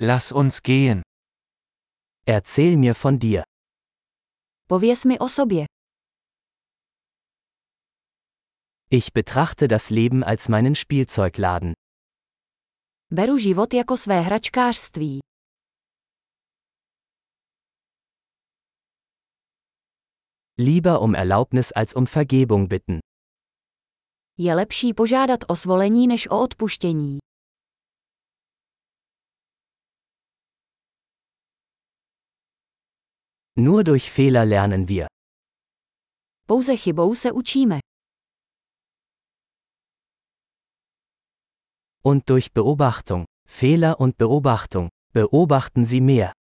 Lass uns gehen. Erzähl mir von dir. Pověz mi o sobě. Ich betrachte das Leben als meinen Spielzeugladen. Beru život jako své hračkářství. Lieber um Erlaubnis als um Vergebung bitten. Je lepší požádat o svolení než o odpuštění. Nur durch Fehler lernen wir. Pouze chybou se učíme. Und durch Beobachtung, Fehler und Beobachtung, beobachten Sie mehr.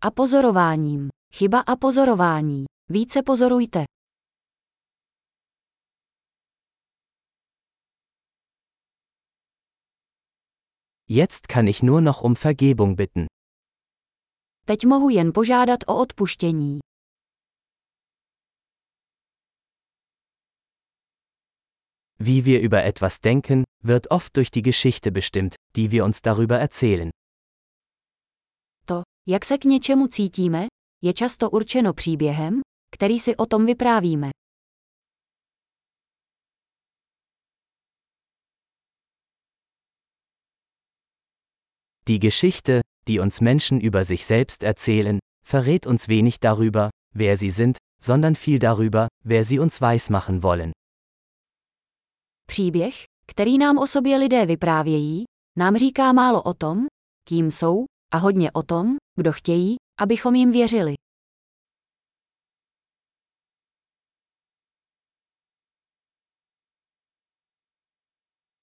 A pozorováním. Chyba a pozorování. Více pozorujte. Jetzt kann ich nur noch um Vergebung bitten. Teď mohu jen požádat o odpuštění. Wie wir über etwas denken, wird oft durch die Geschichte bestimmt, die wir uns darüber erzählen. To, jak se k něčemu cítíme, je často určeno příběhem, který si o tom vyprávíme. Die Geschichte, die uns Menschen über sich selbst erzählen, verrät uns wenig darüber, wer sie sind, sondern viel darüber, wer sie uns weismachen wollen. Příběh, který nám o sobě lidé vyprávějí, nám říká málo o tom, kým jsou, a hodně o tom, kdo chtějí, abychom jim věřili.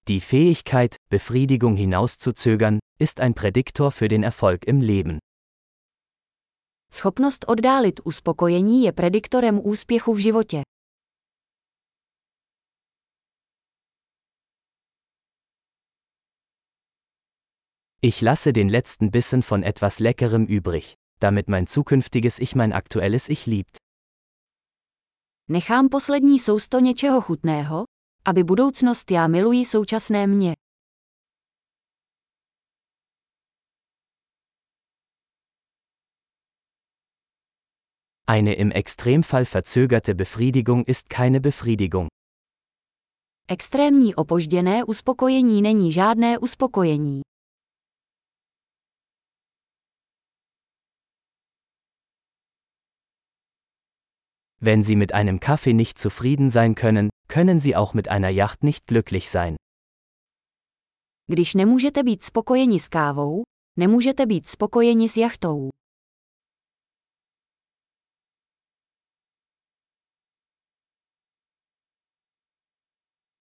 Die Fähigkeit, Befriedigung hinauszuzögern, ist ein Prädiktor für den Erfolg im Leben. Schopnost oddálit uspokojení je prediktorem úspěchu v životě. Ich lasse den letzten Bissen von etwas Leckerem übrig, damit mein zukünftiges Ich mein aktuelles Ich liebt. Nechám poslední sousto něčeho chutného, aby budoucnost já miluji současné mě. Eine im Extremfall verzögerte Befriedigung ist keine Befriedigung. Extrémní opožděné uspokojení není žádné uspokojení. Wenn Sie mit einem Kaffee nicht zufrieden sein können, können Sie auch mit einer Yacht nicht glücklich sein. Když nemůžete být spokojeni s kávou, nemůžete být spokojeni s jachtou.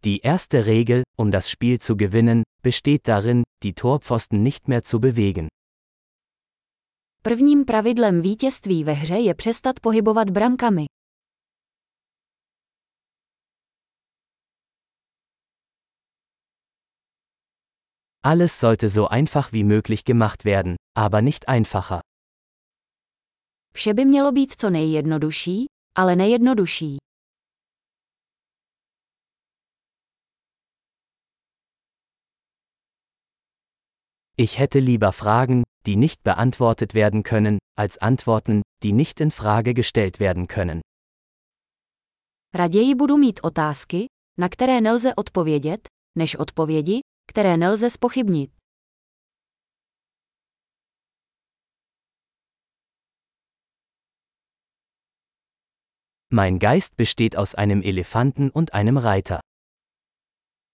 Die erste Regel, um das Spiel zu gewinnen, besteht darin, die Torpfosten nicht mehr zu bewegen. Prvním pravidlem vítězství ve hře je přestat pohybovat brankami. Alles sollte so einfach wie möglich gemacht werden, aber nicht einfacher. Vše by mělo být co nejjednodušší, ale nejednodušší. Ich hätte lieber Fragen, die nicht beantwortet werden können, als Antworten, die nicht in Frage gestellt werden können. Raději budu mít otázky, na které nelze odpovědět, než odpovědi, které nelze spochybnit. Mein Geist besteht aus einem Elefanten und einem Reiter.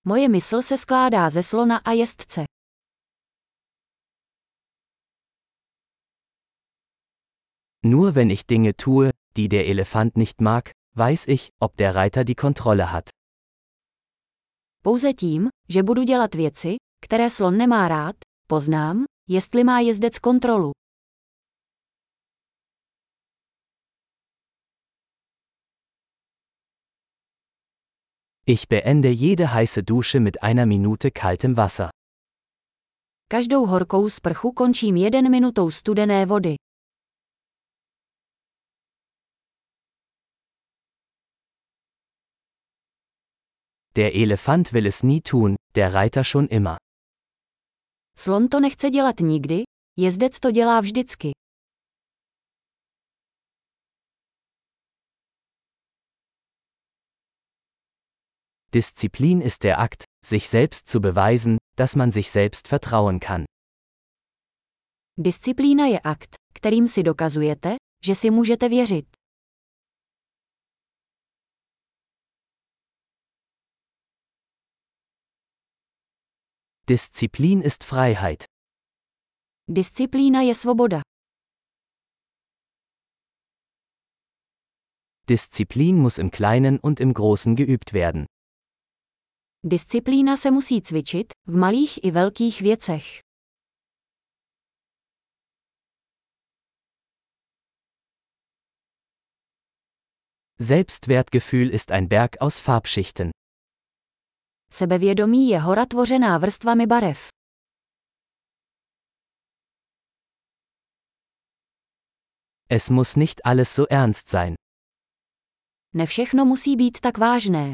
Moje mysl se skládá ze slona a jezdce. Nur wenn ich Dinge tue, die der Elefant nicht mag, weiß ich, ob der Reiter die Kontrolle hat. Pouze tím, že budu dělat věci, které slon nemá rád, poznám, jestli má jezdec kontrolu. Ich beende jede heiße Dusche mit einer Minute kaltem Wasser. Každou horkou sprchu končím jeden minutou studené vody. Der Elefant will es nie tun, der Reiter schon immer. Slon to nechce dělat nikdy, jezdec to dělá vždycky. Disziplin ist der Akt, sich selbst zu beweisen, dass man sich selbst vertrauen kann. Disciplína je akt, kterým si dokazujete, že si můžete věřit. Disziplin ist Freiheit. Disciplína je svoboda. Disziplin muss im Kleinen und im Großen geübt werden. Disciplína se musí cvičit, v malých i velkých věcech. Selbstwertgefühl ist ein Berg aus Farbschichten. Sebevědomí je hora tvořená vrstvami barev. Es muss nicht alles so ernst sein. Ne všechno musí být tak vážné.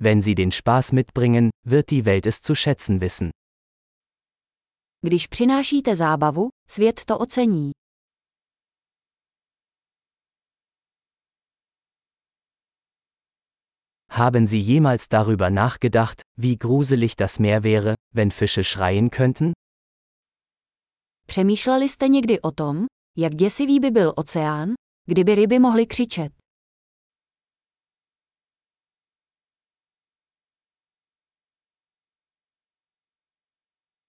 Wenn Sie den Spaß mitbringen, wird die Welt es zu schätzen wissen. Když přinášíte zábavu, svět to ocení. Haben Sie jemals darüber nachgedacht, wie gruselig das Meer wäre, wenn Fische schreien könnten? Přemýšleli jste někdy o tom, jak děsivý by byl oceán, kdyby ryby mohly křičet?